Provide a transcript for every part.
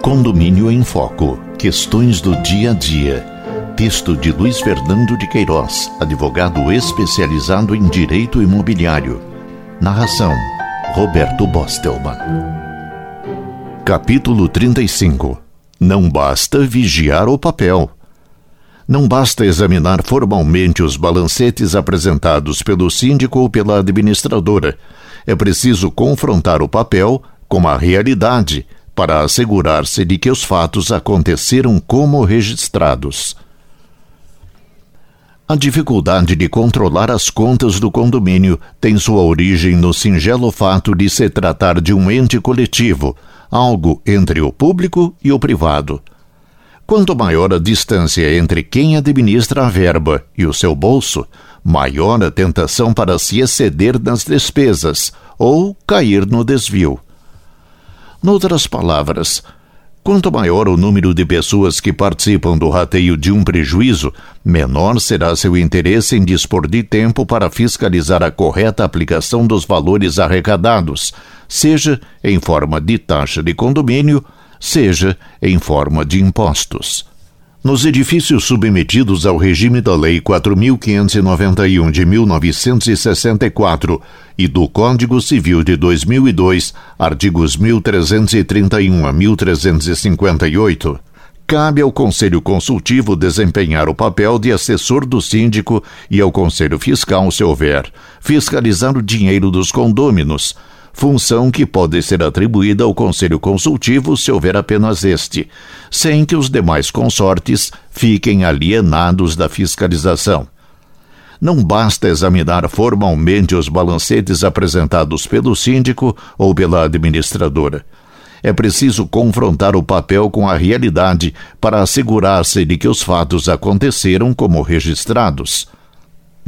Condomínio em Foco. Questões do dia a dia. Texto de Luiz Fernando de Queiroz, advogado especializado em direito imobiliário. Narração: Roberto Bostelman. Capítulo 35. Não basta vigiar o papel. Não basta examinar formalmente os balancetes apresentados pelo síndico ou pela administradora. É preciso confrontar o papel com a realidade para assegurar-se de que os fatos aconteceram como registrados. A dificuldade de controlar as contas do condomínio tem sua origem no singelo fato de se tratar de um ente coletivo, algo entre o público e o privado. Quanto maior a distância entre quem administra a verba e o seu bolso, maior a tentação para se exceder nas despesas ou cair no desvio. Noutras palavras, quanto maior o número de pessoas que participam do rateio de um prejuízo, menor será seu interesse em dispor de tempo para fiscalizar a correta aplicação dos valores arrecadados, seja em forma de taxa de condomínio seja em forma de impostos. Nos edifícios submetidos ao regime da Lei 4.591 de 1964 e do Código Civil de 2002, artigos 1331 a 1358, cabe ao Conselho Consultivo desempenhar o papel de assessor do síndico e ao Conselho Fiscal, se houver, fiscalizar o dinheiro dos condôminos função que pode ser atribuída ao Conselho Consultivo se houver apenas este, sem que os demais consortes fiquem alienados da fiscalização. Não basta examinar formalmente os balancetes apresentados pelo síndico ou pela administradora. É preciso confrontar o papel com a realidade para assegurar-se de que os fatos aconteceram como registrados.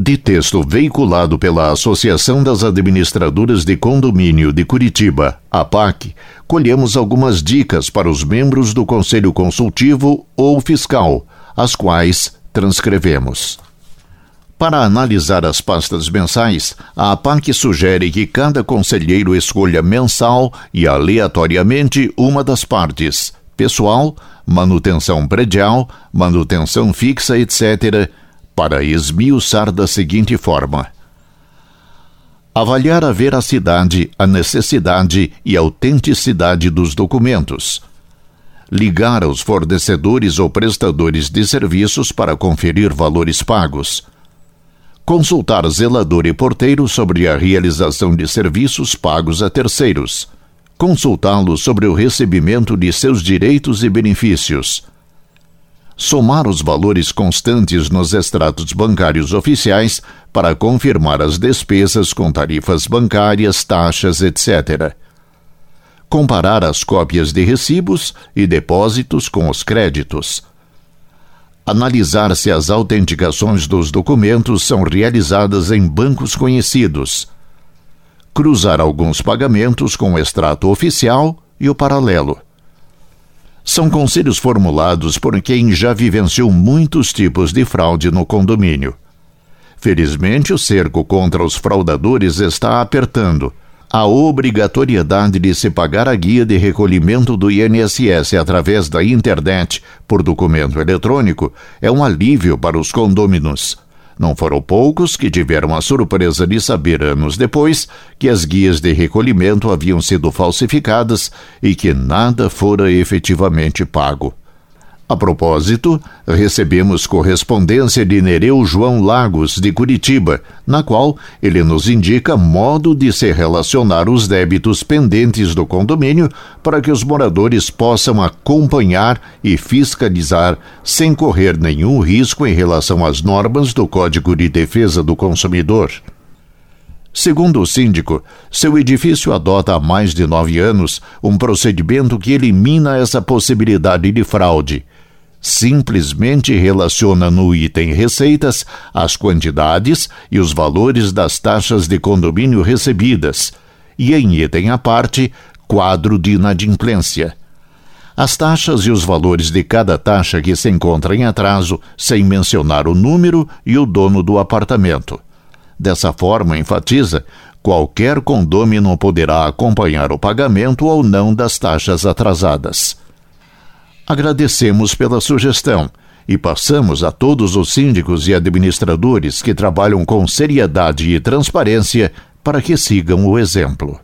De texto veiculado pela Associação das Administradoras de Condomínio de Curitiba, APAC, colhemos algumas dicas para os membros do Conselho Consultivo ou Fiscal, as quais transcrevemos. Para analisar as pastas mensais, a APAC sugere que cada conselheiro escolha mensal e aleatoriamente uma das partes: pessoal, manutenção predial, manutenção fixa, etc para esmiuçar da seguinte forma: avaliar a veracidade, a necessidade e a autenticidade dos documentos, ligar aos fornecedores ou prestadores de serviços para conferir valores pagos, consultar zelador e porteiro sobre a realização de serviços pagos a terceiros, consultá-los sobre o recebimento de seus direitos e benefícios somar os valores constantes nos extratos bancários oficiais para confirmar as despesas com tarifas bancárias, taxas, etc. Comparar as cópias de recibos e depósitos com os créditos. Analisar se as autenticações dos documentos são realizadas em bancos conhecidos. Cruzar alguns pagamentos com o extrato oficial e o paralelo são conselhos formulados por quem já vivenciou muitos tipos de fraude no condomínio. Felizmente, o cerco contra os fraudadores está apertando. A obrigatoriedade de se pagar a guia de recolhimento do INSS através da internet por documento eletrônico é um alívio para os condôminos. Não foram poucos que tiveram a surpresa de saber anos depois que as guias de recolhimento haviam sido falsificadas e que nada fora efetivamente pago. A propósito, recebemos correspondência de Nereu João Lagos, de Curitiba, na qual ele nos indica modo de se relacionar os débitos pendentes do condomínio para que os moradores possam acompanhar e fiscalizar sem correr nenhum risco em relação às normas do Código de Defesa do Consumidor. Segundo o síndico, seu edifício adota há mais de nove anos um procedimento que elimina essa possibilidade de fraude simplesmente relaciona no item receitas as quantidades e os valores das taxas de condomínio recebidas, e em item à parte, quadro de inadimplência. As taxas e os valores de cada taxa que se encontra em atraso, sem mencionar o número e o dono do apartamento. Dessa forma, enfatiza, qualquer condômino poderá acompanhar o pagamento ou não das taxas atrasadas. Agradecemos pela sugestão e passamos a todos os síndicos e administradores que trabalham com seriedade e transparência para que sigam o exemplo.